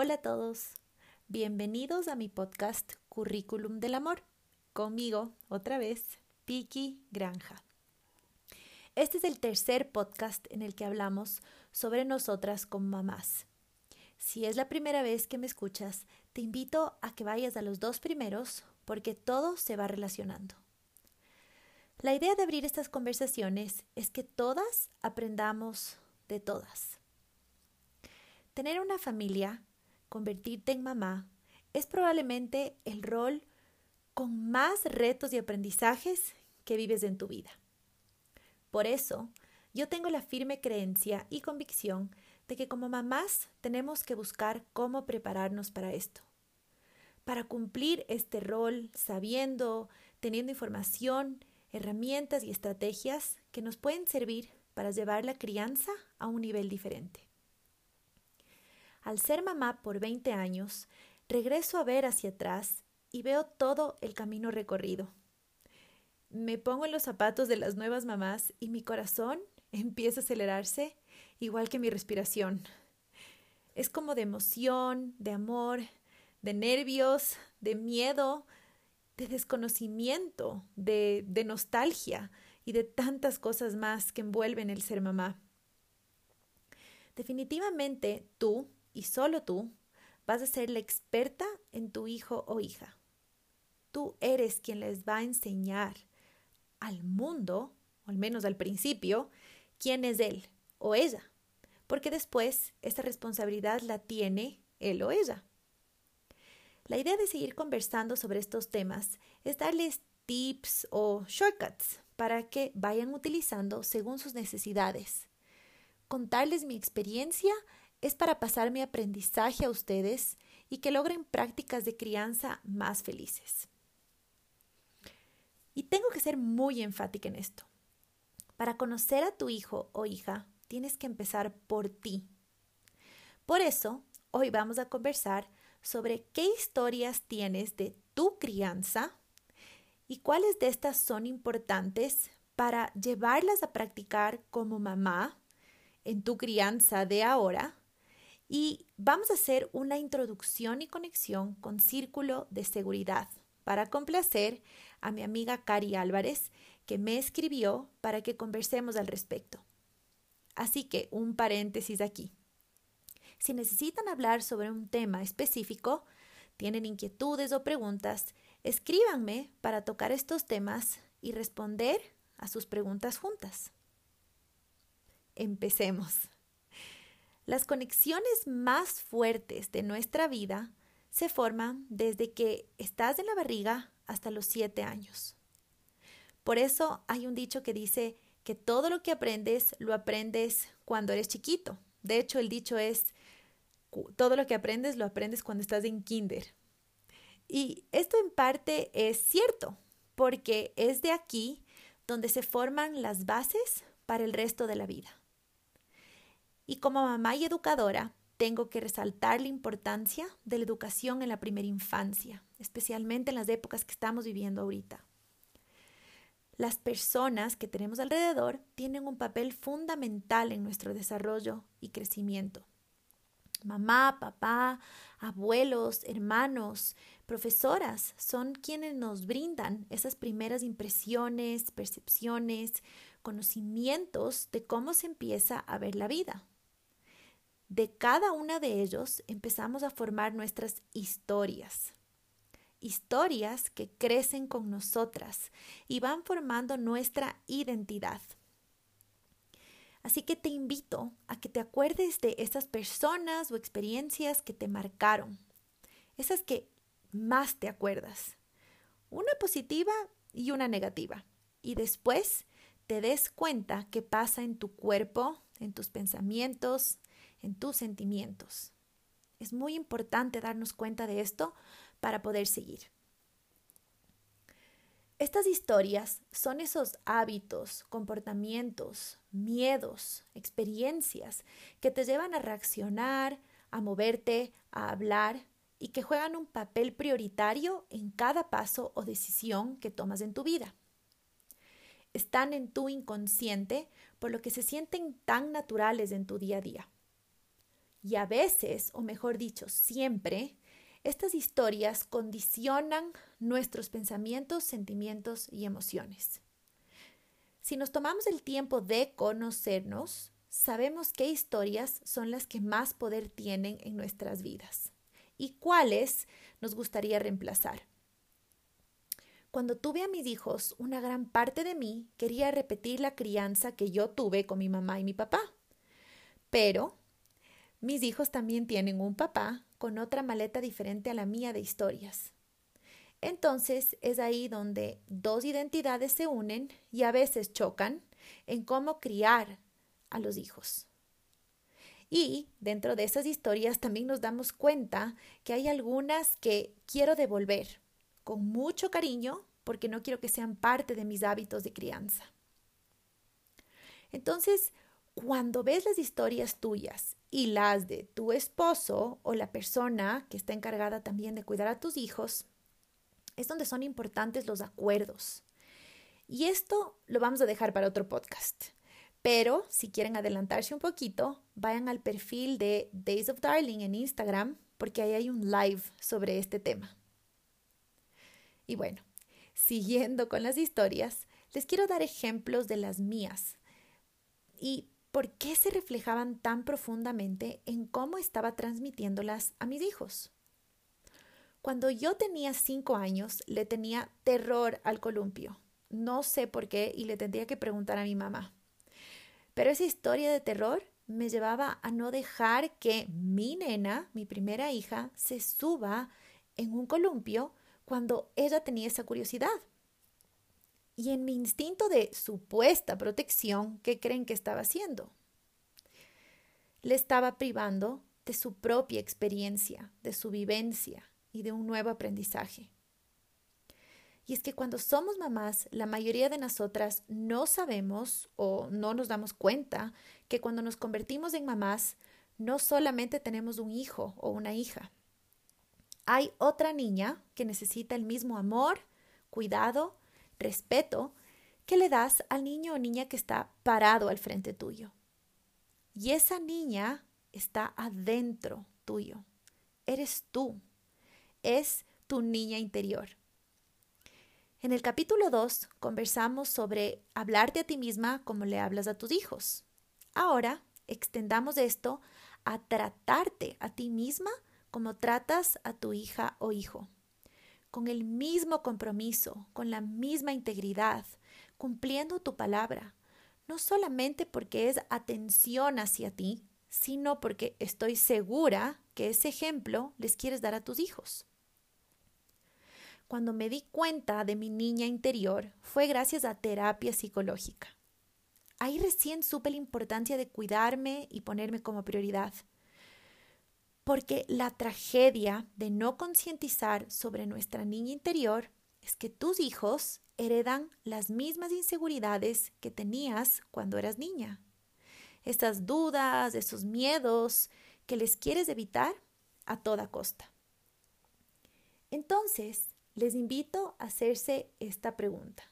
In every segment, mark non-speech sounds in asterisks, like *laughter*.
Hola a todos, bienvenidos a mi podcast Currículum del Amor. Conmigo, otra vez, Piki Granja. Este es el tercer podcast en el que hablamos sobre nosotras como mamás. Si es la primera vez que me escuchas, te invito a que vayas a los dos primeros porque todo se va relacionando. La idea de abrir estas conversaciones es que todas aprendamos de todas. Tener una familia convertirte en mamá es probablemente el rol con más retos y aprendizajes que vives en tu vida. Por eso, yo tengo la firme creencia y convicción de que como mamás tenemos que buscar cómo prepararnos para esto, para cumplir este rol sabiendo, teniendo información, herramientas y estrategias que nos pueden servir para llevar la crianza a un nivel diferente. Al ser mamá por 20 años, regreso a ver hacia atrás y veo todo el camino recorrido. Me pongo en los zapatos de las nuevas mamás y mi corazón *laughs* empieza a acelerarse igual que mi respiración. Es como de emoción, de amor, de nervios, de miedo, de desconocimiento, de, de nostalgia y de tantas cosas más que envuelven el ser mamá. Definitivamente tú y solo tú vas a ser la experta en tu hijo o hija. Tú eres quien les va a enseñar al mundo, al menos al principio, quién es él o ella, porque después esa responsabilidad la tiene él o ella. La idea de seguir conversando sobre estos temas es darles tips o shortcuts para que vayan utilizando según sus necesidades. Contarles mi experiencia es para pasar mi aprendizaje a ustedes y que logren prácticas de crianza más felices. Y tengo que ser muy enfática en esto. Para conocer a tu hijo o hija, tienes que empezar por ti. Por eso, hoy vamos a conversar sobre qué historias tienes de tu crianza y cuáles de estas son importantes para llevarlas a practicar como mamá en tu crianza de ahora y vamos a hacer una introducción y conexión con círculo de seguridad para complacer a mi amiga Cari Álvarez, que me escribió para que conversemos al respecto. Así que un paréntesis aquí. Si necesitan hablar sobre un tema específico, tienen inquietudes o preguntas, escríbanme para tocar estos temas y responder a sus preguntas juntas. Empecemos. Las conexiones más fuertes de nuestra vida se forman desde que estás en la barriga hasta los siete años. Por eso hay un dicho que dice que todo lo que aprendes lo aprendes cuando eres chiquito. De hecho, el dicho es, todo lo que aprendes lo aprendes cuando estás en kinder. Y esto en parte es cierto, porque es de aquí donde se forman las bases para el resto de la vida. Y como mamá y educadora, tengo que resaltar la importancia de la educación en la primera infancia, especialmente en las épocas que estamos viviendo ahorita. Las personas que tenemos alrededor tienen un papel fundamental en nuestro desarrollo y crecimiento. Mamá, papá, abuelos, hermanos, profesoras son quienes nos brindan esas primeras impresiones, percepciones, conocimientos de cómo se empieza a ver la vida. De cada una de ellos empezamos a formar nuestras historias. Historias que crecen con nosotras y van formando nuestra identidad. Así que te invito a que te acuerdes de esas personas o experiencias que te marcaron, esas que más te acuerdas, una positiva y una negativa, y después te des cuenta qué pasa en tu cuerpo, en tus pensamientos, en tus sentimientos. Es muy importante darnos cuenta de esto para poder seguir. Estas historias son esos hábitos, comportamientos, miedos, experiencias que te llevan a reaccionar, a moverte, a hablar y que juegan un papel prioritario en cada paso o decisión que tomas en tu vida. Están en tu inconsciente por lo que se sienten tan naturales en tu día a día. Y a veces, o mejor dicho, siempre, estas historias condicionan nuestros pensamientos, sentimientos y emociones. Si nos tomamos el tiempo de conocernos, sabemos qué historias son las que más poder tienen en nuestras vidas y cuáles nos gustaría reemplazar. Cuando tuve a mis hijos, una gran parte de mí quería repetir la crianza que yo tuve con mi mamá y mi papá. Pero mis hijos también tienen un papá con otra maleta diferente a la mía de historias. Entonces es ahí donde dos identidades se unen y a veces chocan en cómo criar a los hijos. Y dentro de esas historias también nos damos cuenta que hay algunas que quiero devolver con mucho cariño porque no quiero que sean parte de mis hábitos de crianza. Entonces, cuando ves las historias tuyas y las de tu esposo o la persona que está encargada también de cuidar a tus hijos, es donde son importantes los acuerdos. Y esto lo vamos a dejar para otro podcast. Pero si quieren adelantarse un poquito, vayan al perfil de Days of Darling en Instagram porque ahí hay un live sobre este tema. Y bueno, siguiendo con las historias, les quiero dar ejemplos de las mías y por qué se reflejaban tan profundamente en cómo estaba transmitiéndolas a mis hijos. Cuando yo tenía cinco años, le tenía terror al columpio. No sé por qué y le tendría que preguntar a mi mamá. Pero esa historia de terror me llevaba a no dejar que mi nena, mi primera hija, se suba en un columpio cuando ella tenía esa curiosidad. Y en mi instinto de supuesta protección, ¿qué creen que estaba haciendo? Le estaba privando de su propia experiencia, de su vivencia y de un nuevo aprendizaje. Y es que cuando somos mamás, la mayoría de nosotras no sabemos o no nos damos cuenta que cuando nos convertimos en mamás, no solamente tenemos un hijo o una hija. Hay otra niña que necesita el mismo amor, cuidado, respeto que le das al niño o niña que está parado al frente tuyo. Y esa niña está adentro tuyo. Eres tú. Es tu niña interior. En el capítulo 2 conversamos sobre hablarte a ti misma como le hablas a tus hijos. Ahora extendamos esto a tratarte a ti misma como tratas a tu hija o hijo, con el mismo compromiso, con la misma integridad, cumpliendo tu palabra, no solamente porque es atención hacia ti, sino porque estoy segura que ese ejemplo les quieres dar a tus hijos. Cuando me di cuenta de mi niña interior fue gracias a terapia psicológica. Ahí recién supe la importancia de cuidarme y ponerme como prioridad. Porque la tragedia de no concientizar sobre nuestra niña interior es que tus hijos heredan las mismas inseguridades que tenías cuando eras niña. Esas dudas, esos miedos que les quieres evitar a toda costa. Entonces, les invito a hacerse esta pregunta.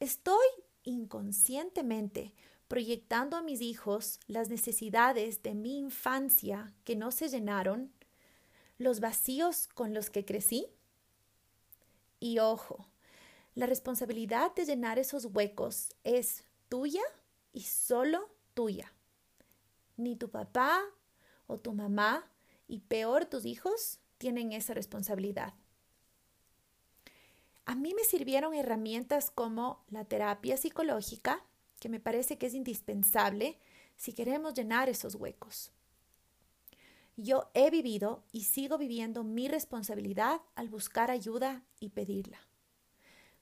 ¿Estoy inconscientemente proyectando a mis hijos las necesidades de mi infancia que no se llenaron, los vacíos con los que crecí? Y ojo, la responsabilidad de llenar esos huecos es tuya y solo tuya. Ni tu papá o tu mamá, y peor tus hijos, tienen esa responsabilidad. A mí me sirvieron herramientas como la terapia psicológica, que me parece que es indispensable si queremos llenar esos huecos. Yo he vivido y sigo viviendo mi responsabilidad al buscar ayuda y pedirla.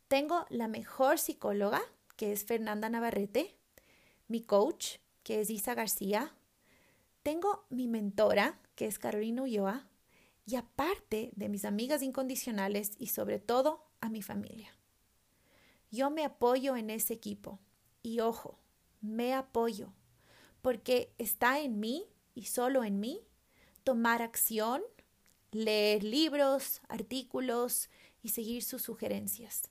Tengo la mejor psicóloga, que es Fernanda Navarrete, mi coach, que es Isa García, tengo mi mentora, que es Carolina Ulloa, y aparte de mis amigas incondicionales y sobre todo a mi familia. Yo me apoyo en ese equipo y ojo, me apoyo porque está en mí y solo en mí tomar acción, leer libros, artículos y seguir sus sugerencias.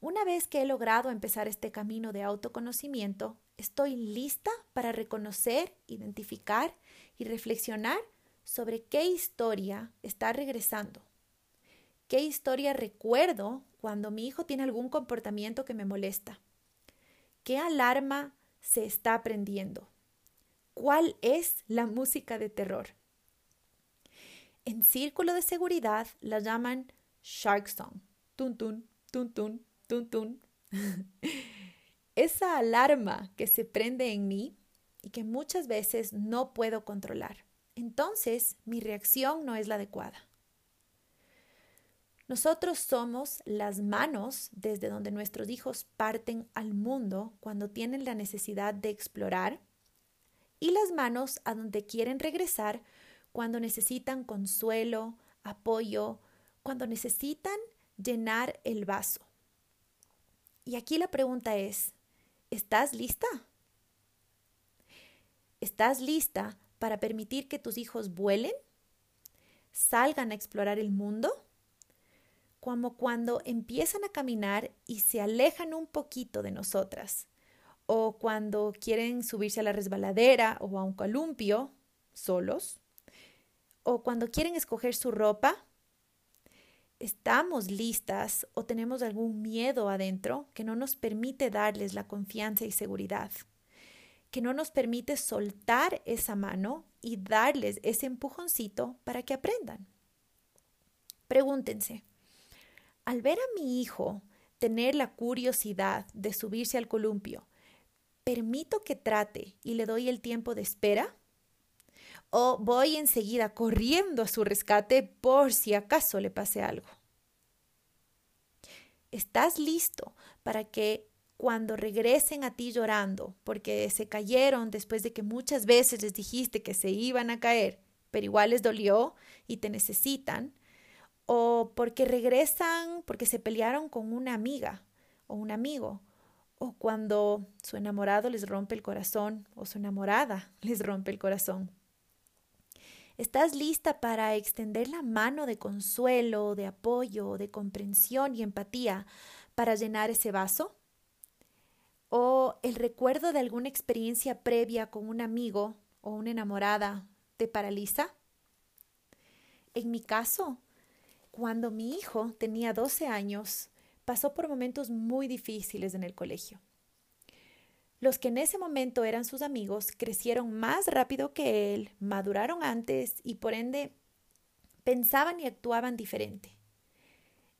Una vez que he logrado empezar este camino de autoconocimiento, estoy lista para reconocer, identificar y reflexionar sobre qué historia está regresando. ¿Qué historia recuerdo cuando mi hijo tiene algún comportamiento que me molesta? ¿Qué alarma se está aprendiendo? ¿Cuál es la música de terror? En círculo de seguridad la llaman Shark Song. Tun tun, tun tun, tun tun. *laughs* Esa alarma que se prende en mí y que muchas veces no puedo controlar. Entonces mi reacción no es la adecuada. Nosotros somos las manos desde donde nuestros hijos parten al mundo cuando tienen la necesidad de explorar y las manos a donde quieren regresar cuando necesitan consuelo, apoyo, cuando necesitan llenar el vaso. Y aquí la pregunta es, ¿estás lista? ¿Estás lista para permitir que tus hijos vuelen? ¿Salgan a explorar el mundo? Como cuando empiezan a caminar y se alejan un poquito de nosotras, o cuando quieren subirse a la resbaladera o a un columpio solos, o cuando quieren escoger su ropa, estamos listas o tenemos algún miedo adentro que no nos permite darles la confianza y seguridad, que no nos permite soltar esa mano y darles ese empujoncito para que aprendan. Pregúntense, al ver a mi hijo tener la curiosidad de subirse al columpio, ¿permito que trate y le doy el tiempo de espera? ¿O voy enseguida corriendo a su rescate por si acaso le pase algo? ¿Estás listo para que cuando regresen a ti llorando porque se cayeron después de que muchas veces les dijiste que se iban a caer, pero igual les dolió y te necesitan, o porque regresan porque se pelearon con una amiga o un amigo, o cuando su enamorado les rompe el corazón o su enamorada *laughs* les rompe el corazón. ¿Estás lista para extender la mano de consuelo, de apoyo, de comprensión y empatía para llenar ese vaso? ¿O el recuerdo de alguna experiencia previa con un amigo o una enamorada te paraliza? En mi caso, cuando mi hijo tenía 12 años, pasó por momentos muy difíciles en el colegio. Los que en ese momento eran sus amigos crecieron más rápido que él, maduraron antes y por ende pensaban y actuaban diferente.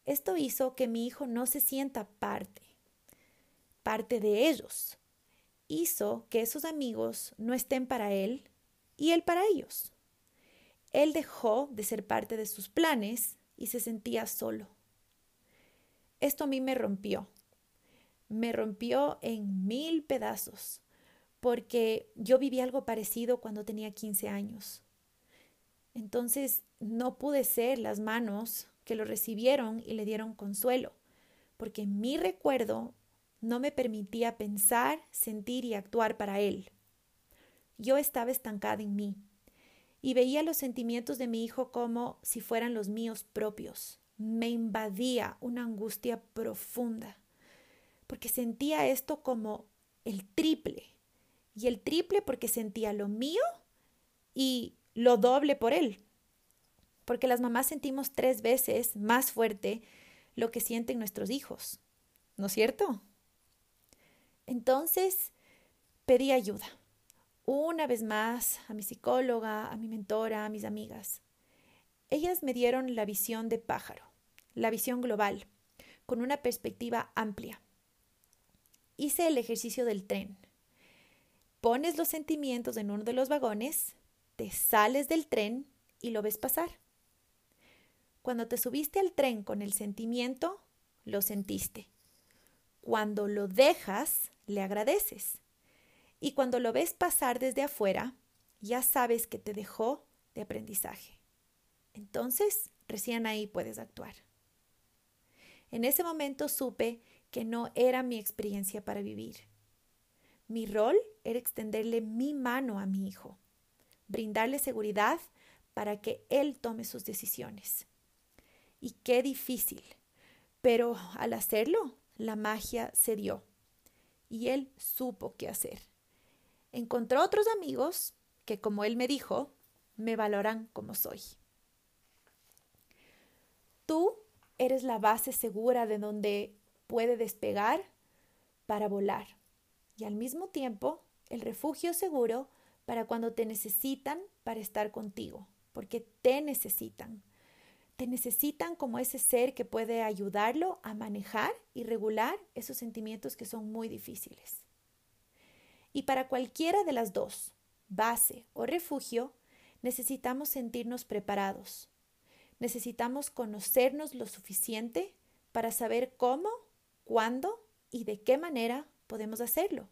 Esto hizo que mi hijo no se sienta parte, parte de ellos. Hizo que esos amigos no estén para él y él para ellos. Él dejó de ser parte de sus planes y se sentía solo. Esto a mí me rompió. Me rompió en mil pedazos, porque yo viví algo parecido cuando tenía 15 años. Entonces no pude ser las manos que lo recibieron y le dieron consuelo, porque mi recuerdo no me permitía pensar, sentir y actuar para él. Yo estaba estancada en mí y veía los sentimientos de mi hijo como si fueran los míos propios. Me invadía una angustia profunda, porque sentía esto como el triple, y el triple porque sentía lo mío y lo doble por él, porque las mamás sentimos tres veces más fuerte lo que sienten nuestros hijos, ¿no es cierto? Entonces pedí ayuda una vez más a mi psicóloga, a mi mentora, a mis amigas. Ellas me dieron la visión de pájaro, la visión global, con una perspectiva amplia. Hice el ejercicio del tren. Pones los sentimientos en uno de los vagones, te sales del tren y lo ves pasar. Cuando te subiste al tren con el sentimiento, lo sentiste. Cuando lo dejas, le agradeces. Y cuando lo ves pasar desde afuera, ya sabes que te dejó de aprendizaje. Entonces, recién ahí puedes actuar. En ese momento supe que no era mi experiencia para vivir. Mi rol era extenderle mi mano a mi hijo, brindarle seguridad para que él tome sus decisiones. Y qué difícil, pero al hacerlo, la magia se dio y él supo qué hacer. Encontró otros amigos que, como él me dijo, me valoran como soy. Tú eres la base segura de donde puede despegar para volar y al mismo tiempo el refugio seguro para cuando te necesitan para estar contigo, porque te necesitan. Te necesitan como ese ser que puede ayudarlo a manejar y regular esos sentimientos que son muy difíciles. Y para cualquiera de las dos, base o refugio, necesitamos sentirnos preparados. Necesitamos conocernos lo suficiente para saber cómo, cuándo y de qué manera podemos hacerlo.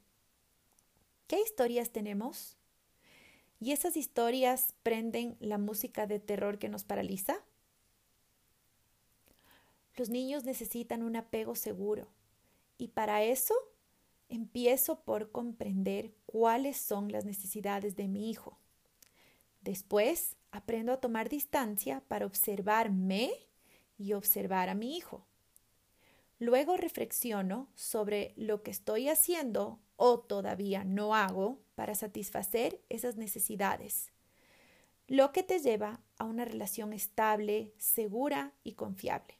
¿Qué historias tenemos? ¿Y esas historias prenden la música de terror que nos paraliza? Los niños necesitan un apego seguro y para eso empiezo por comprender cuáles son las necesidades de mi hijo. Después aprendo a tomar distancia para observarme y observar a mi hijo. Luego reflexiono sobre lo que estoy haciendo o todavía no hago para satisfacer esas necesidades, lo que te lleva a una relación estable, segura y confiable.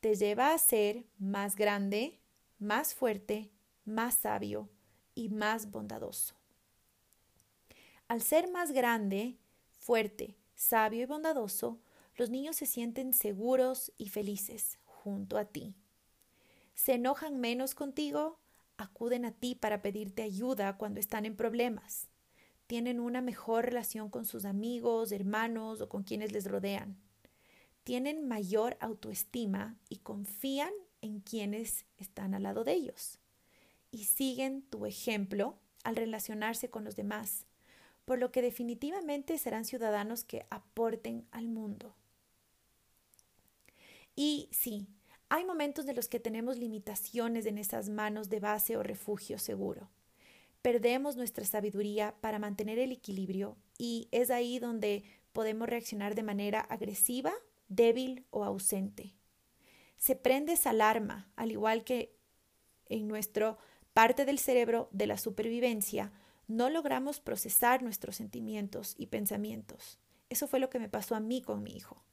Te lleva a ser más grande, más fuerte, más sabio y más bondadoso. Al ser más grande, fuerte, sabio y bondadoso, los niños se sienten seguros y felices junto a ti. Se enojan menos contigo, acuden a ti para pedirte ayuda cuando están en problemas. Tienen una mejor relación con sus amigos, hermanos o con quienes les rodean. Tienen mayor autoestima y confían en quienes están al lado de ellos. Y siguen tu ejemplo al relacionarse con los demás, por lo que definitivamente serán ciudadanos que aporten al mundo. Y sí, hay momentos de los que tenemos limitaciones en esas manos de base o refugio seguro. Perdemos nuestra sabiduría para mantener el equilibrio y es ahí donde podemos reaccionar de manera agresiva, débil o ausente. Se prende esa alarma, al igual que en nuestra parte del cerebro de la supervivencia, no logramos procesar nuestros sentimientos y pensamientos. Eso fue lo que me pasó a mí con mi hijo.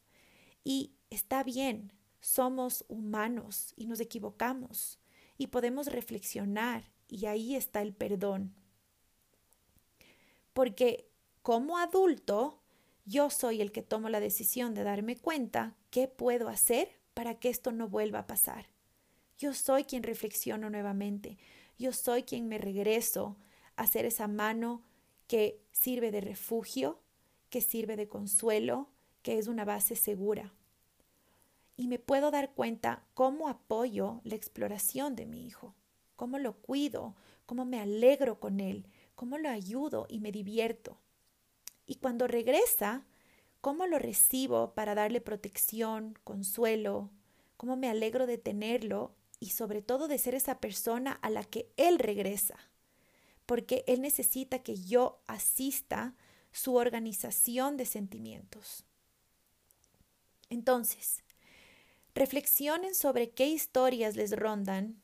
Y está bien, somos humanos y nos equivocamos y podemos reflexionar y ahí está el perdón. Porque como adulto, yo soy el que tomo la decisión de darme cuenta qué puedo hacer para que esto no vuelva a pasar. Yo soy quien reflexiono nuevamente. Yo soy quien me regreso a hacer esa mano que sirve de refugio, que sirve de consuelo, que es una base segura y me puedo dar cuenta cómo apoyo la exploración de mi hijo, cómo lo cuido, cómo me alegro con él, cómo lo ayudo y me divierto. Y cuando regresa, cómo lo recibo para darle protección, consuelo, cómo me alegro de tenerlo y sobre todo de ser esa persona a la que él regresa, porque él necesita que yo asista su organización de sentimientos. Entonces, Reflexionen sobre qué historias les rondan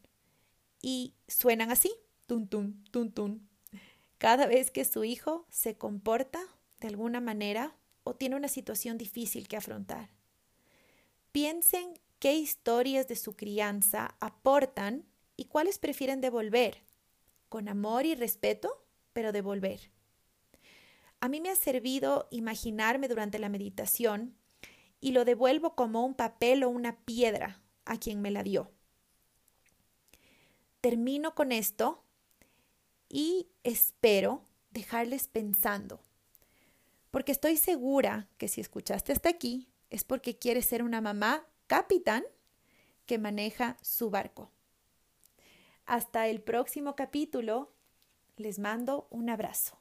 y suenan así, tun tun, tun tun. Cada vez que su hijo se comporta de alguna manera o tiene una situación difícil que afrontar. Piensen qué historias de su crianza aportan y cuáles prefieren devolver, con amor y respeto, pero devolver. A mí me ha servido imaginarme durante la meditación y lo devuelvo como un papel o una piedra a quien me la dio. Termino con esto y espero dejarles pensando, porque estoy segura que si escuchaste hasta aquí es porque quieres ser una mamá capitán que maneja su barco. Hasta el próximo capítulo, les mando un abrazo.